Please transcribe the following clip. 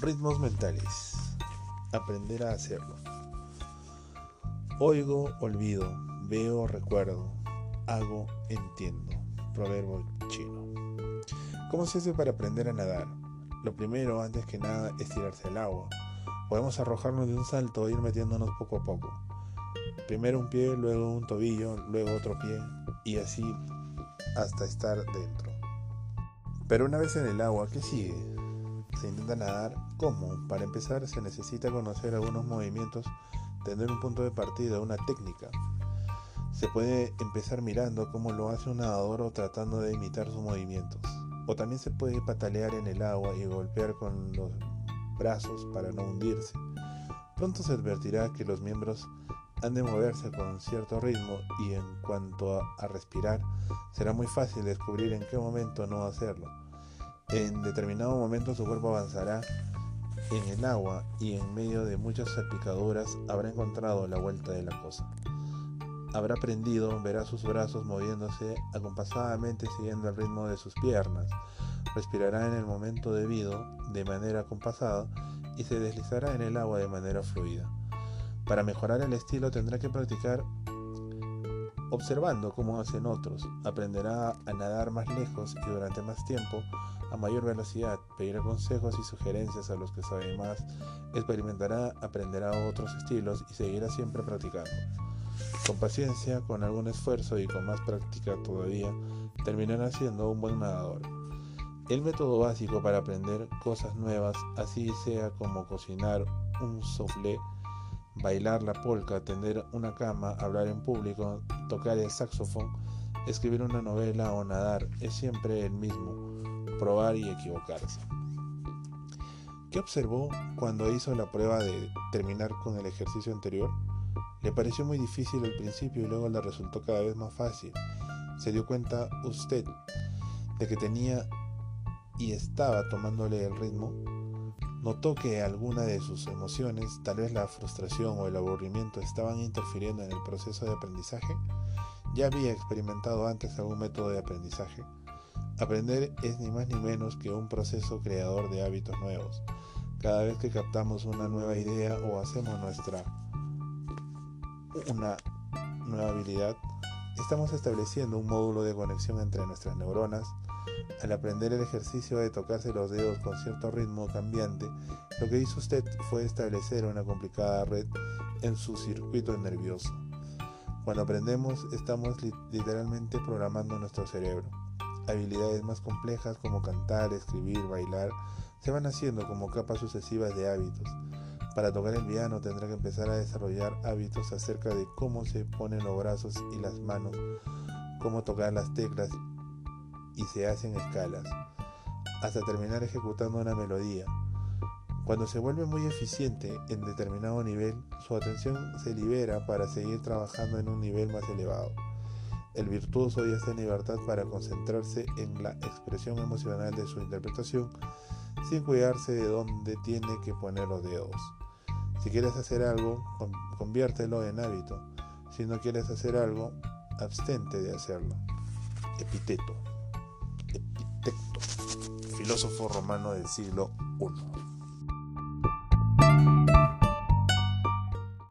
Ritmos mentales. Aprender a hacerlo. Oigo, olvido, veo, recuerdo, hago, entiendo. Proverbio chino. ¿Cómo se hace para aprender a nadar? Lo primero, antes que nada, es tirarse al agua. Podemos arrojarnos de un salto e ir metiéndonos poco a poco. Primero un pie, luego un tobillo, luego otro pie y así hasta estar dentro. Pero una vez en el agua, ¿qué sigue? Se intenta nadar. ¿Cómo? Para empezar se necesita conocer algunos movimientos, tener un punto de partida, una técnica. Se puede empezar mirando cómo lo hace un nadador o tratando de imitar sus movimientos. O también se puede patalear en el agua y golpear con los brazos para no hundirse. Pronto se advertirá que los miembros han de moverse con cierto ritmo y en cuanto a, respirar, será muy fácil descubrir en qué momento no hacerlo. En determinado momento su cuerpo avanzará en el agua y en medio de muchas salpicaduras habrá encontrado la vuelta de la cosa. Habrá aprendido, verá sus brazos moviéndose acompasadamente siguiendo el ritmo de sus piernas, respirará en el momento debido de manera compasada y se deslizará en el agua de manera fluida. Para mejorar el estilo tendrá que practicar observando cómo hacen otros. Aprenderá a nadar más lejos y durante más tiempo, a mayor velocidad. Pedirá consejos y sugerencias a los que saben más. Experimentará, aprenderá otros estilos y seguirá siempre practicando. Con paciencia, con algún esfuerzo y con más práctica todavía, terminará siendo un buen nadador. El método básico para aprender cosas nuevas, así sea como cocinar un soufflé, bailar la polka, tender una cama, hablar en público, tocar el saxofón, escribir una novela o nadar es siempre el mismo, probar y equivocarse. ¿Qué observó cuando hizo la prueba de terminar con el ejercicio anterior? Le pareció muy difícil al principio y luego le resultó cada vez más fácil. Se dio cuenta usted de que tenía y estaba tomándole el ritmo Notó que alguna de sus emociones, tal vez la frustración o el aburrimiento, estaban interfiriendo en el proceso de aprendizaje. Ya había experimentado antes algún método de aprendizaje. Aprender es ni más ni menos que un proceso creador de hábitos nuevos. Cada vez que captamos una nueva idea o hacemos nuestra una nueva habilidad, estamos estableciendo un módulo de conexión entre nuestras neuronas, al aprender el ejercicio de tocarse los dedos con cierto ritmo cambiante, lo que hizo usted fue establecer una complicada red en su circuito nervioso. Cuando aprendemos, estamos literalmente programando nuestro cerebro. Habilidades más complejas como cantar, escribir, bailar, se van haciendo como capas sucesivas de hábitos. Para tocar el piano tendrá que empezar a desarrollar hábitos acerca de cómo se ponen los brazos y las manos, cómo tocar las teclas y se hacen escalas, hasta terminar ejecutando una melodía. Cuando se vuelve muy eficiente en determinado nivel, su atención se libera para seguir trabajando en un nivel más elevado. El virtuoso ya está en libertad para concentrarse en la expresión emocional de su interpretación sin cuidarse de dónde tiene que poner los dedos. Si quieres hacer algo, conviértelo en hábito. Si no quieres hacer algo, abstente de hacerlo. Epiteto filósofo romano del siglo I.